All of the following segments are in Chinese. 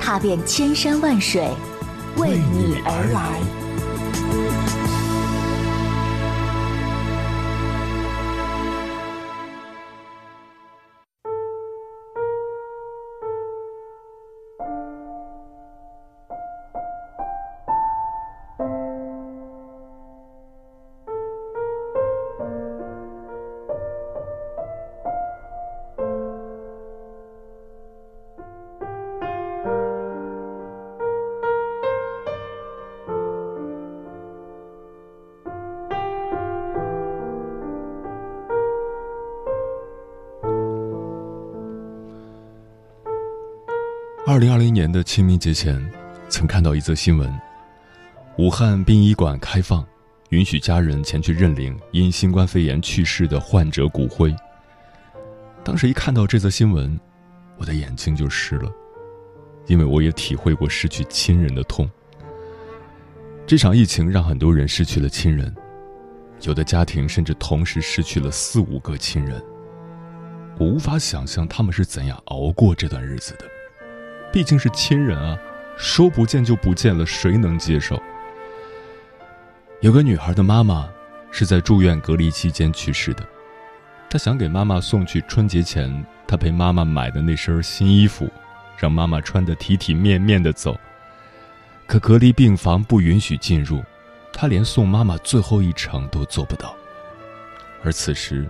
踏遍千山万水，为你而来。二零二零年的清明节前，曾看到一则新闻：武汉殡仪馆开放，允许家人前去认领因新冠肺炎去世的患者骨灰。当时一看到这则新闻，我的眼睛就湿了，因为我也体会过失去亲人的痛。这场疫情让很多人失去了亲人，有的家庭甚至同时失去了四五个亲人。我无法想象他们是怎样熬过这段日子的。毕竟是亲人啊，说不见就不见了，谁能接受？有个女孩的妈妈是在住院隔离期间去世的，她想给妈妈送去春节前她陪妈妈买的那身新衣服，让妈妈穿得体体面面的走。可隔离病房不允许进入，她连送妈妈最后一程都做不到。而此时，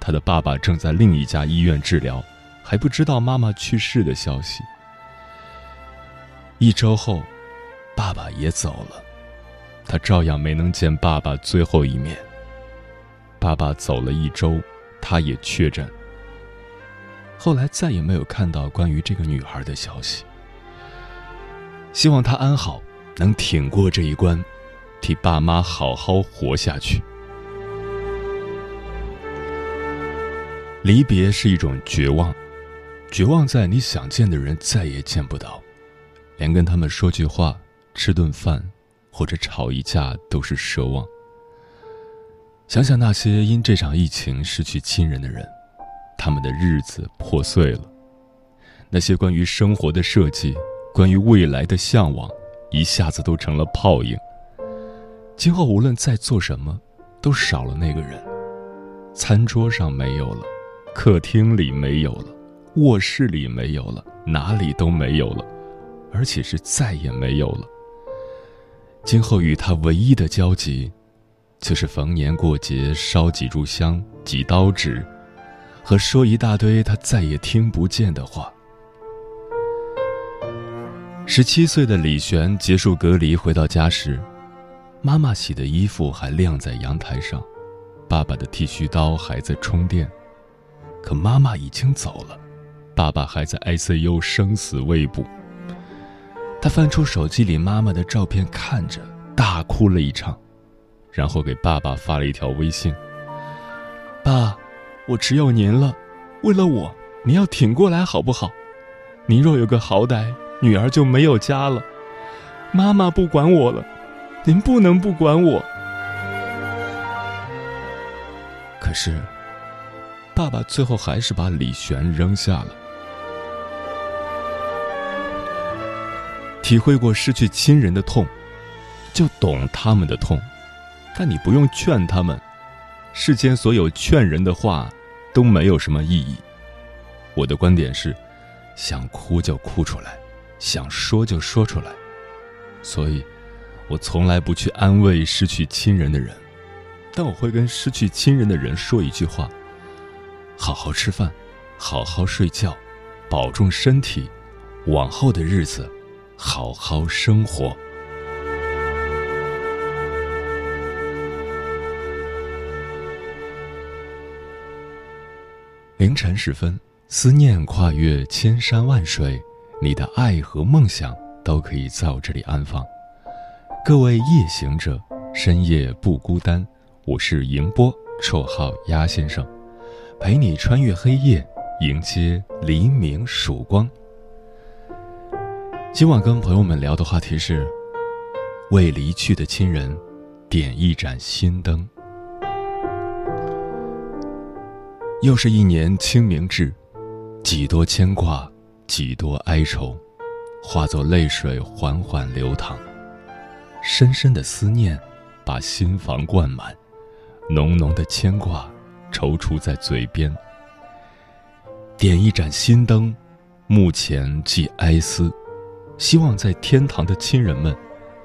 她的爸爸正在另一家医院治疗，还不知道妈妈去世的消息。一周后，爸爸也走了，他照样没能见爸爸最后一面。爸爸走了一周，他也确诊。后来再也没有看到关于这个女孩的消息。希望她安好，能挺过这一关，替爸妈好好活下去。离别是一种绝望，绝望在你想见的人再也见不到。连跟他们说句话、吃顿饭，或者吵一架都是奢望。想想那些因这场疫情失去亲人的人，他们的日子破碎了。那些关于生活的设计、关于未来的向往，一下子都成了泡影。今后无论再做什么，都少了那个人。餐桌上没有了，客厅里没有了，卧室里没有了，哪里都没有了。而且是再也没有了。今后与他唯一的交集，就是逢年过节烧几炷香、几刀纸，和说一大堆他再也听不见的话。十七岁的李璇结束隔离回到家时，妈妈洗的衣服还晾在阳台上，爸爸的剃须刀还在充电，可妈妈已经走了，爸爸还在 ICU 生死未卜。他翻出手机里妈妈的照片，看着大哭了一场，然后给爸爸发了一条微信：“爸，我只有您了，为了我，您要挺过来好不好？您若有个好歹，女儿就没有家了。妈妈不管我了，您不能不管我。”可是，爸爸最后还是把李璇扔下了。体会过失去亲人的痛，就懂他们的痛。但你不用劝他们，世间所有劝人的话都没有什么意义。我的观点是，想哭就哭出来，想说就说出来。所以，我从来不去安慰失去亲人的人，但我会跟失去亲人的人说一句话：好好吃饭，好好睡觉，保重身体，往后的日子。好好生活。凌晨时分，思念跨越千山万水，你的爱和梦想都可以在我这里安放。各位夜行者，深夜不孤单。我是迎波，绰号鸭先生，陪你穿越黑夜，迎接黎明曙光。今晚跟朋友们聊的话题是：为离去的亲人点一盏心灯。又是一年清明至，几多牵挂，几多哀愁，化作泪水缓缓流淌。深深的思念，把心房灌满，浓浓的牵挂，踌躇在嘴边。点一盏心灯，目前寄哀思，希望在天堂的亲人们，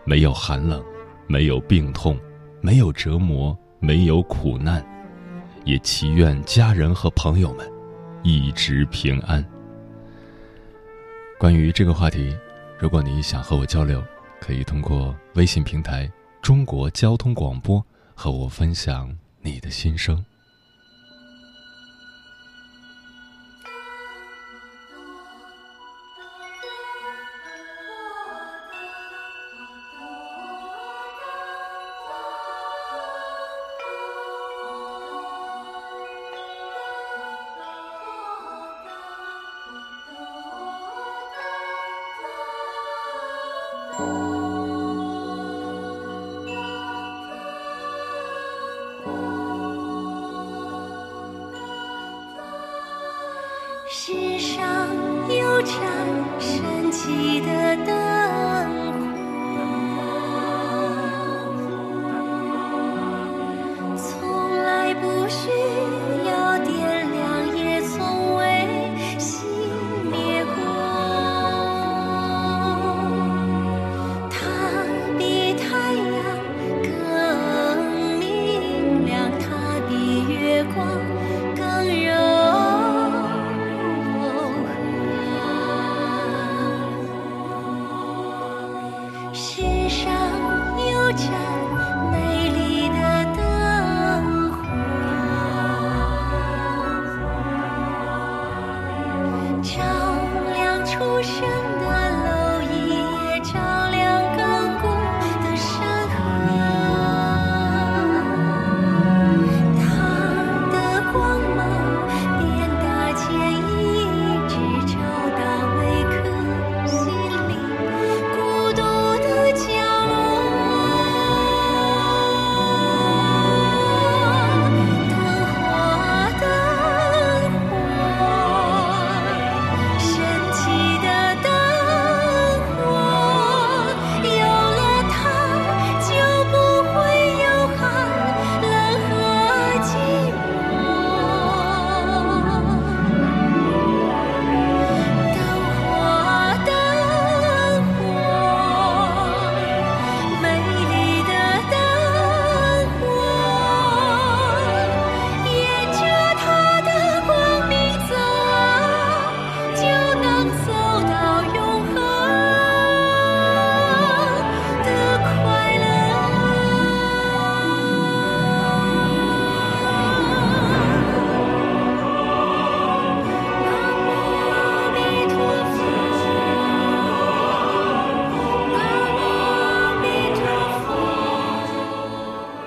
没有寒冷，没有病痛，没有折磨，没有苦难。也祈愿家人和朋友们一直平安。关于这个话题，如果你想和我交流，可以通过微信平台“中国交通广播”和我分享你的心声。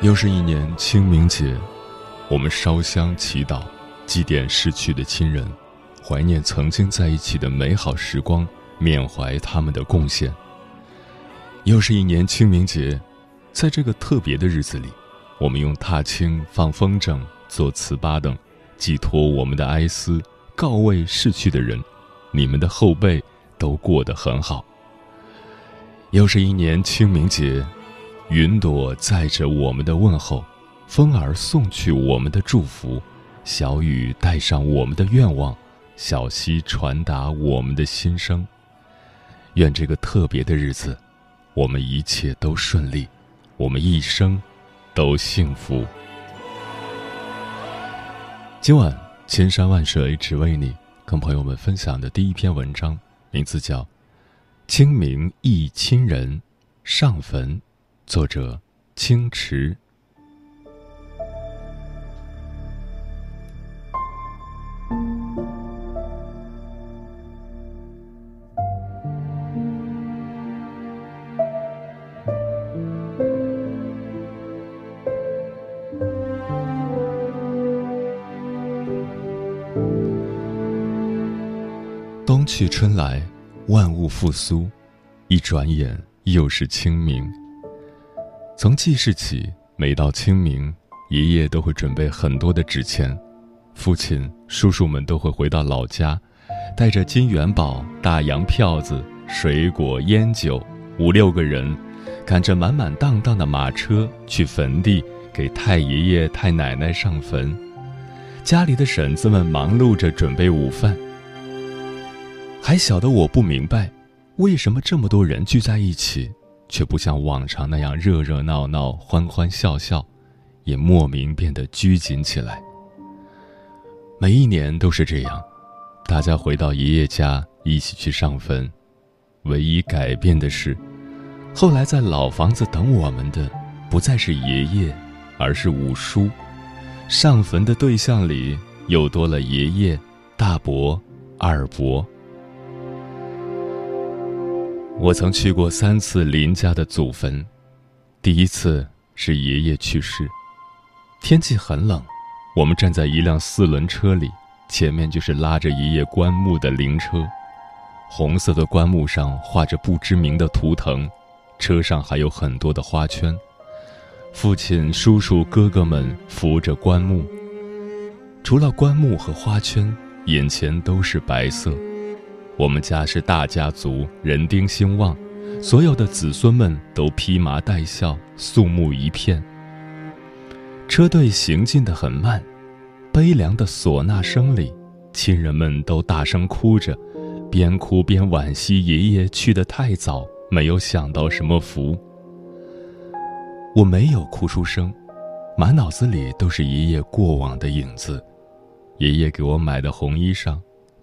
又是一年清明节，我们烧香祈祷，祭奠逝去的亲人，怀念曾经在一起的美好时光，缅怀他们的贡献。又是一年清明节，在这个特别的日子里，我们用踏青、放风筝、做糍粑等，寄托我们的哀思，告慰逝去的人，你们的后辈都过得很好。又是一年清明节，云朵载着我们的问候，风儿送去我们的祝福，小雨带上我们的愿望，小溪传达我们的心声。愿这个特别的日子，我们一切都顺利，我们一生都幸福。今晚千山万水只为你，跟朋友们分享的第一篇文章，名字叫《清明忆亲人上坟》，作者清池。冬去春来万物复苏一转眼又是清明。从记事起，每到清明，爷爷都会准备很多的纸钱，父亲、叔叔们都会回到老家，带着金元宝、大洋票子、水果、烟酒，五六个人，赶着满满当当的马车去坟地给太爷爷、太奶奶上坟。家里的婶子们忙碌着准备午饭。还小的我不明白，为什么这么多人聚在一起，却不像往常那样热热闹闹、欢欢笑笑，也莫名变得拘谨起来。每一年都是这样，大家回到爷爷家一起去上坟。唯一改变的是，后来在老房子等我们的，不再是爷爷，而是五叔。上坟的对象里又多了爷爷、大伯、二伯。我曾去过三次林家的祖坟，第一次是爷爷去世，天气很冷，我们站在一辆四轮车里，前面就是拉着爷爷棺木的灵车，红色的棺木上画着不知名的图腾，车上还有很多的花圈，父亲、叔叔、哥哥们扶着棺木，除了棺木和花圈，眼前都是白色。我们家是大家族，人丁兴旺，所有的子孙们都披麻戴孝，肃穆一片。车队行进得很慢，悲凉的唢呐声里，亲人们都大声哭着，边哭边惋惜爷爷去得太早，没有享到什么福。我没有哭出声，满脑子里都是爷爷过往的影子，爷爷给我买的红衣裳。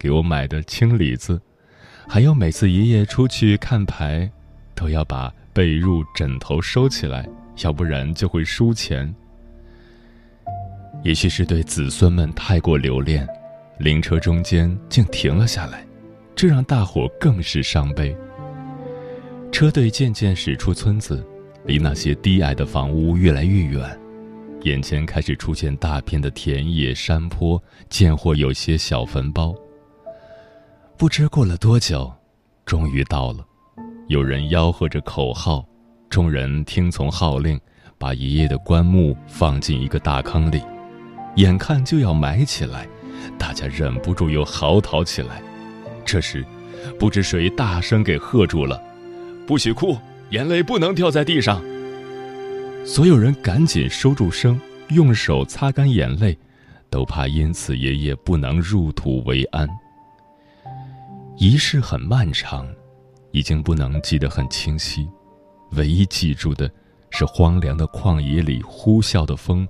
给我买的青李子，还有每次爷爷出去看牌，都要把被褥、枕头收起来，要不然就会输钱。也许是对子孙们太过留恋，灵车中间竟停了下来，这让大伙更是伤悲。车队渐渐驶出村子，离那些低矮的房屋越来越远，眼前开始出现大片的田野、山坡，见或有些小坟包。不知过了多久，终于到了。有人吆喝着口号，众人听从号令，把爷爷的棺木放进一个大坑里。眼看就要埋起来，大家忍不住又嚎啕起来。这时，不知谁大声给喝住了：“不许哭，眼泪不能掉在地上。”所有人赶紧收住声，用手擦干眼泪，都怕因此爷爷不能入土为安。仪式很漫长，已经不能记得很清晰，唯一记住的是荒凉的旷野里呼啸的风，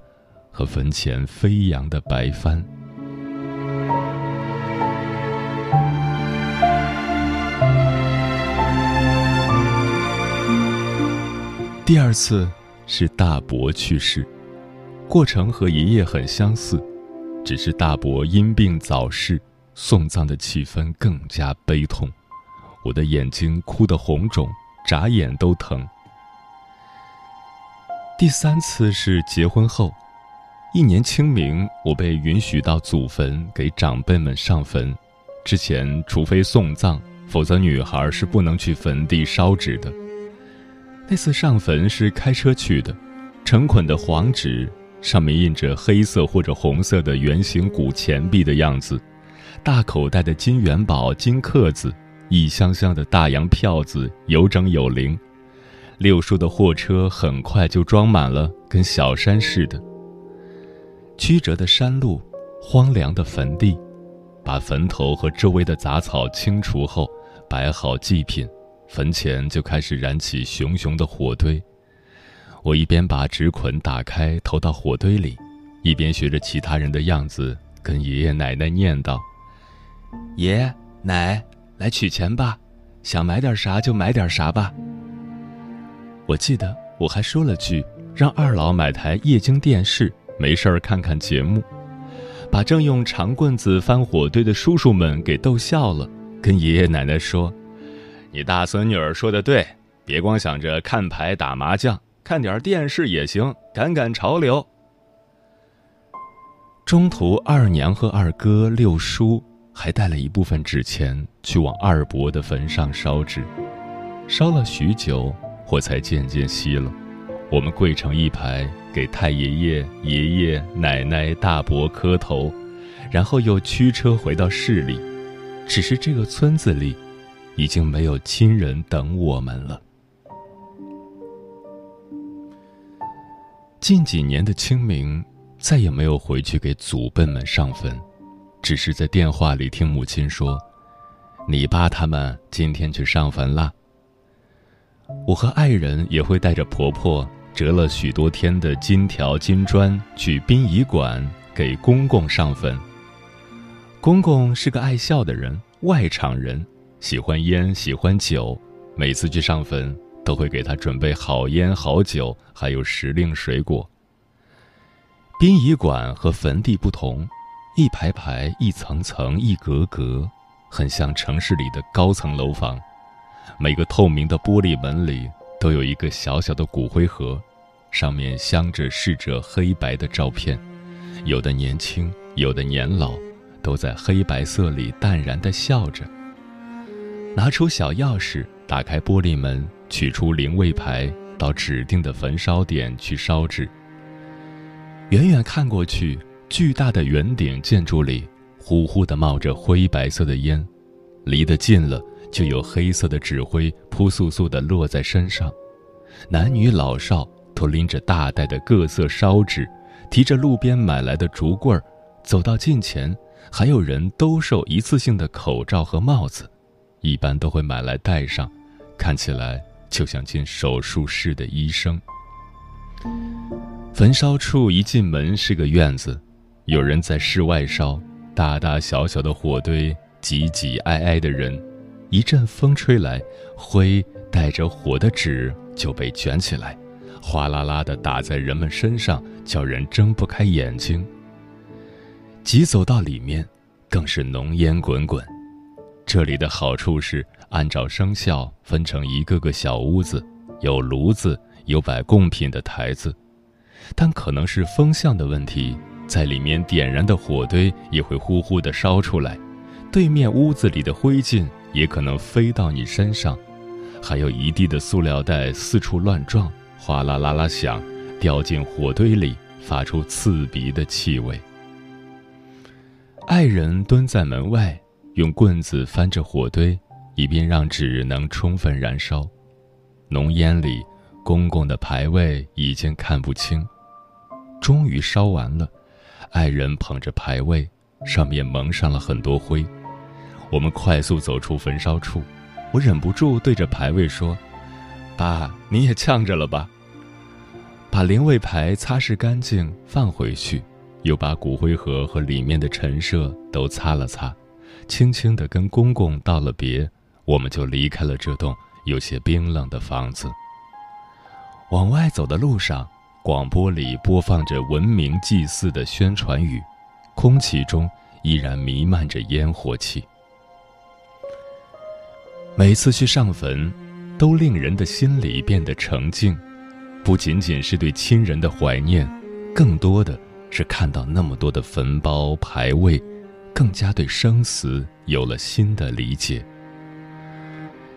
和坟前飞扬的白帆。第二次是大伯去世，过程和爷爷很相似，只是大伯因病早逝。送葬的气氛更加悲痛，我的眼睛哭得红肿，眨眼都疼。第三次是结婚后，一年清明，我被允许到祖坟给长辈们上坟。之前，除非送葬，否则女孩是不能去坟地烧纸的。那次上坟是开车去的，成捆的黄纸，上面印着黑色或者红色的圆形古钱币的样子。大口袋的金元宝、金克子，一箱箱的大洋票子，有整有零。六叔的货车很快就装满了，跟小山似的。曲折的山路，荒凉的坟地，把坟头和周围的杂草清除后，摆好祭品，坟前就开始燃起熊熊的火堆。我一边把纸捆打开投到火堆里，一边学着其他人的样子跟爷爷奶奶念叨。爷奶，来取钱吧，想买点啥就买点啥吧。我记得我还说了句，让二老买台液晶电视，没事儿看看节目，把正用长棍子翻火堆的叔叔们给逗笑了，跟爷爷奶奶说：“你大孙女儿说的对，别光想着看牌打麻将，看点电视也行，赶赶潮流。”中途，二娘和二哥六叔。还带了一部分纸钱去往二伯的坟上烧纸。烧了许久，火才渐渐熄了。我们跪成一排，给太爷爷、爷爷、奶奶、大伯磕头，然后又驱车回到市里。只是这个村子里，已经没有亲人等我们了。近几年的清明，再也没有回去给祖辈们上坟，只是在电话里听母亲说：“你爸他们今天去上坟啦。”我和爱人也会带着婆婆折了许多天的金条金砖去殡仪馆给公公上坟。公公是个爱笑的人，外场人，喜欢烟，喜欢酒，每次去上坟都会给他准备好烟好酒，还有时令水果。殡仪馆和坟地不同，一排排、一层层、一格格，很像城市里的高层楼房。每个透明的玻璃门里都有一个小小的骨灰盒，上面镶着逝者黑白的照片，有的年轻，有的年老，都在黑白色里淡然地笑着。拿出小钥匙，打开玻璃门，取出灵位牌，到指定的焚烧点去烧纸。远远看过去，巨大的圆顶建筑里，呼呼地冒着灰白色的烟，离得近了。就有黑色的纸灰扑簌簌地落在身上，男女老少都拎着大袋的各色烧纸，提着路边买来的竹棍儿，走到近前，还有人兜售一次性的口罩和帽子，一般都会买来戴上，看起来就像进手术室的医生。焚烧处一进门是个院子，有人在室外烧，大大小小的火堆，挤挤挨挨的人。一阵风吹来，灰带着火的纸就被卷起来，哗啦啦的打在人们身上，叫人睁不开眼睛。急走到里面，更是浓烟滚滚。这里的好处是按照生肖分成一个个小屋子，有炉子，有摆贡品的台子，但可能是风向的问题，在里面点燃的火堆也会呼呼地烧出来，对面屋子里的灰烬。也可能飞到你身上，还有一地的塑料袋四处乱撞，哗啦啦啦响，掉进火堆里，发出刺鼻的气味。爱人蹲在门外，用棍子翻着火堆，以便让纸能充分燃烧。浓烟里，公公的牌位已经看不清。终于烧完了，爱人捧着牌位，上面蒙上了很多灰。我们快速走出焚烧处，我忍不住对着牌位说：“爸，你也呛着了吧？”把灵位牌擦拭干净，放回去，又把骨灰盒和里面的陈设都擦了擦，轻轻地跟公公道了别，我们就离开了这栋有些冰冷的房子。往外走的路上，广播里播放着文明祭祀的宣传语，空气中依然弥漫着烟火气。每次去上坟，都令人的心里变得澄净，不仅仅是对亲人的怀念，更多的是看到那么多的坟包牌位，更加对生死有了新的理解。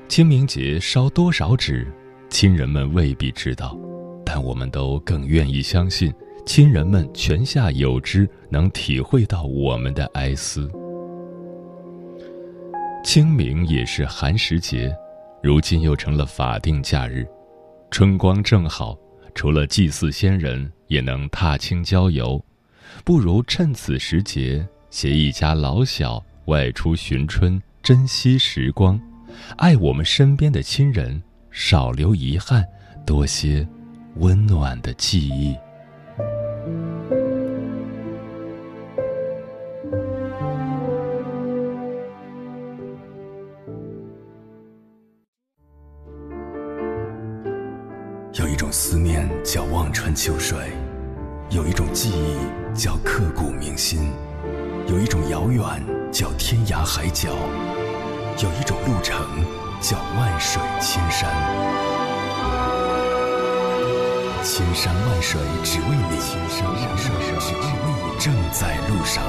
清明节烧多少纸，亲人们未必知道，但我们都更愿意相信，亲人们泉下有知，能体会到我们的哀思。清明也是寒食节，如今又成了法定假日。春光正好，除了祭祀先人，也能踏青郊游。不如趁此时节，携一家老小外出寻春，珍惜时光，爱我们身边的亲人，少留遗憾，多些温暖的记忆。有一种思念叫望穿秋水，有一种记忆叫刻骨铭心，有一种遥远叫天涯海角，有一种路程叫万水千山。千山万水只为你千山万水只为你正在路上。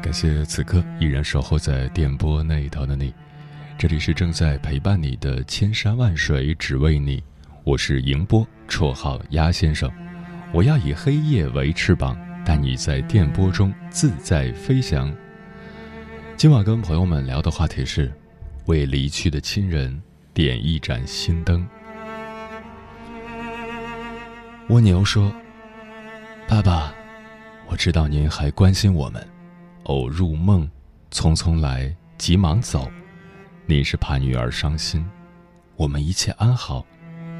感谢此刻依然守候在电波那一头的你。这里是正在陪伴你的千山万水只为你，我是迎波，绰号鸭先生，我要以黑夜为翅膀，带你在电波中自在飞翔。今晚跟朋友们聊的话题是，为离去的亲人点一盏心灯。蜗牛说：“爸爸，我知道您还关心我们。偶入梦，匆匆来，急忙走。您是怕女儿伤心。我们一切安好，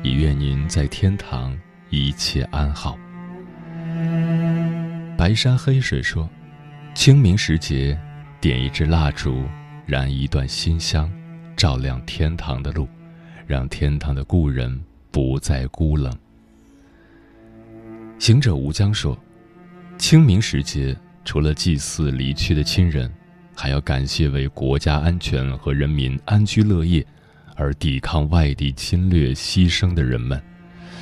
也愿您在天堂一切安好。”白山黑水说：“清明时节，点一支蜡烛，燃一段馨香，照亮天堂的路，让天堂的故人不再孤冷。”行者吴江说：“清明时节，除了祭祀离去的亲人，还要感谢为国家安全和人民安居乐业而抵抗外敌侵略牺牲的人们。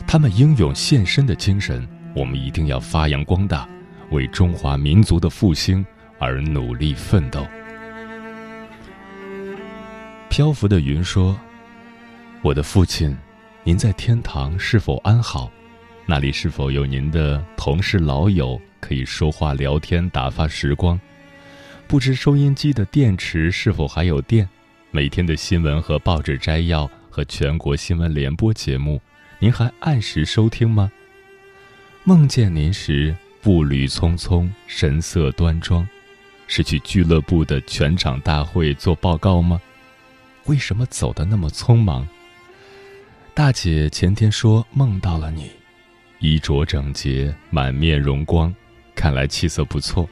他们英勇献身的精神，我们一定要发扬光大，为中华民族的复兴而努力奋斗。”漂浮的云说：“我的父亲，您在天堂是否安好？”那里是否有您的同事老友可以说话聊天打发时光？不知收音机的电池是否还有电？每天的新闻和报纸摘要和全国新闻联播节目，您还按时收听吗？梦见您时步履匆匆，神色端庄，是去俱乐部的全场大会做报告吗？为什么走得那么匆忙？大姐前天说梦到了你。衣着整洁，满面荣光，看来气色不错。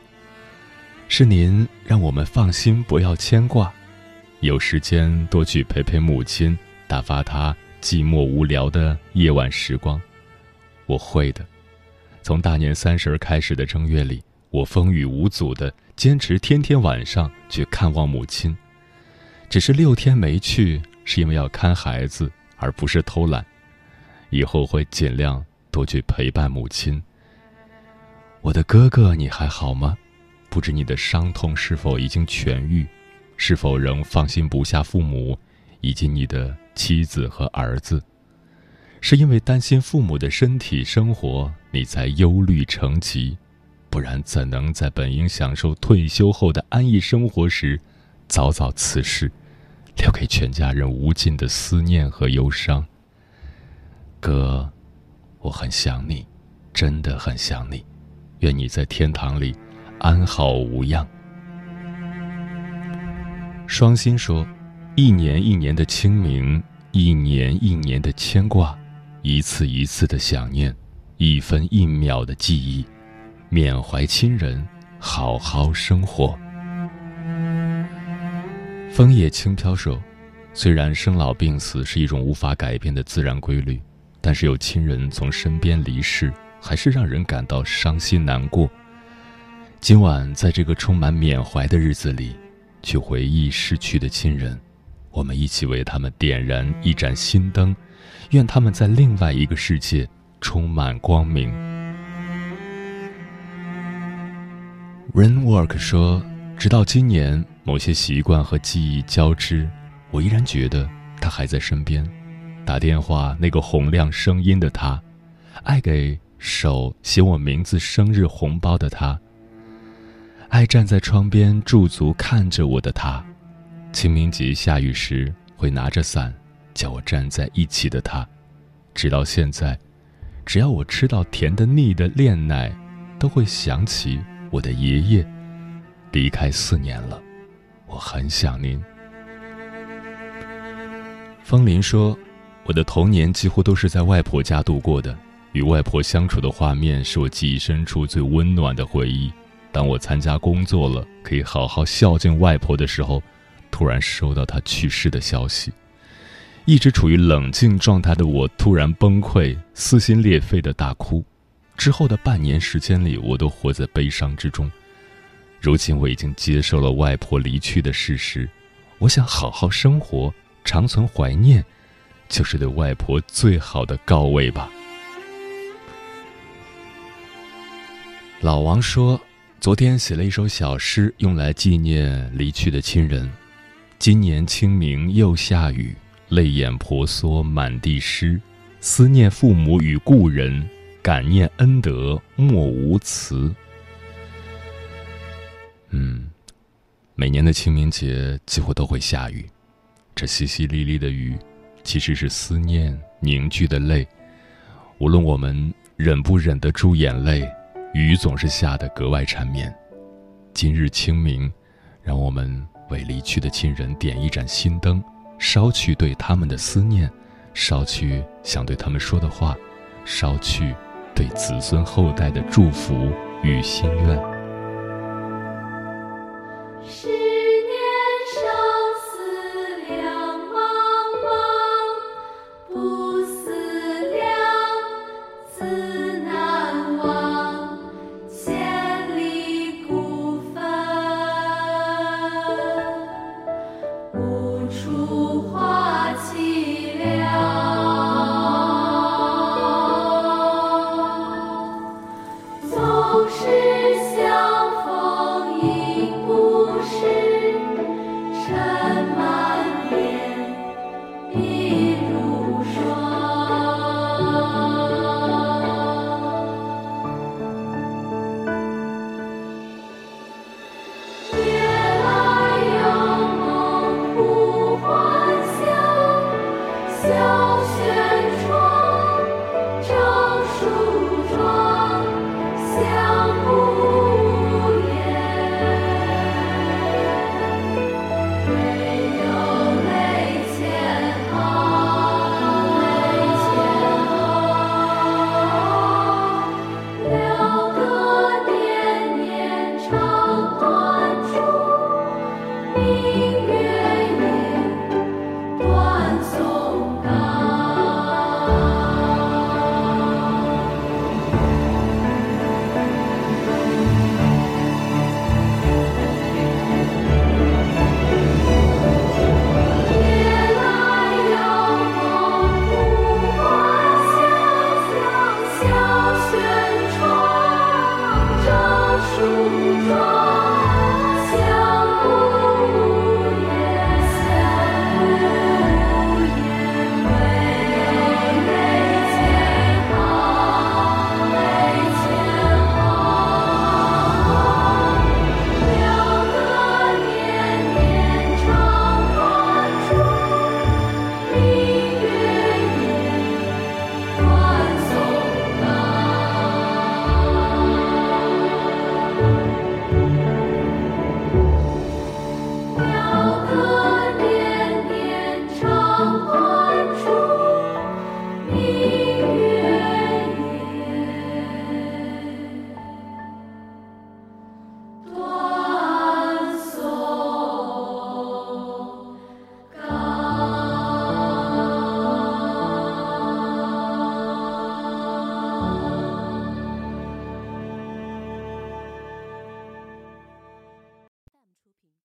是您让我们放心，不要牵挂，有时间多去陪陪母亲，打发她寂寞无聊的夜晚时光。我会的。从大年三十开始的正月里，我风雨无阻的坚持天天晚上去看望母亲。只是六天没去，是因为要看孩子，而不是偷懒。以后会尽量。多去陪伴母亲。我的哥哥，你还好吗？不知你的伤痛是否已经痊愈，是否仍放心不下父母，以及你的妻子和儿子？是因为担心父母的身体生活，你才忧虑成疾？不然怎能在本应享受退休后的安逸生活时，早早辞世，留给全家人无尽的思念和忧伤？哥。我很想你，真的很想你，愿你在天堂里安好无恙。双心说：“一年一年的清明，一年一年的牵挂，一次一次的想念，一分一秒的记忆，缅怀亲人，好好生活。”枫叶轻飘说：“虽然生老病死是一种无法改变的自然规律。”但是有亲人从身边离世，还是让人感到伤心难过。今晚在这个充满缅怀的日子里，去回忆逝去的亲人，我们一起为他们点燃一盏心灯，愿他们在另外一个世界充满光明。Rainwork 说，直到今年，某些习惯和记忆交织，我依然觉得他还在身边。打电话，那个洪亮声音的他，爱给手写我名字、生日红包的他，爱站在窗边驻足看着我的他，清明节下雨时会拿着伞叫我站在一起的他，直到现在，只要我吃到甜的腻的炼奶，都会想起我的爷爷。离开四年了，我很想您。风林说。我的童年几乎都是在外婆家度过的，与外婆相处的画面是我记忆深处最温暖的回忆。当我参加工作了，可以好好孝敬外婆的时候，突然收到她去世的消息。一直处于冷静状态的我突然崩溃，撕心裂肺的大哭。之后的半年时间里，我都活在悲伤之中。如今我已经接受了外婆离去的事实，我想好好生活，长存怀念。就是对外婆最好的告慰吧。老王说：“昨天写了一首小诗，用来纪念离去的亲人。今年清明又下雨，泪眼婆娑满地湿，思念父母与故人，感念恩德莫无辞。嗯，每年的清明节几乎都会下雨，这淅淅沥沥的雨，其实是思念凝聚的泪。无论我们忍不忍得住眼泪。雨总是下得格外缠绵。今日清明，让我们为离去的亲人点一盏心灯，捎去对他们的思念，捎去想对他们说的话，捎去对子孙后代的祝福与心愿。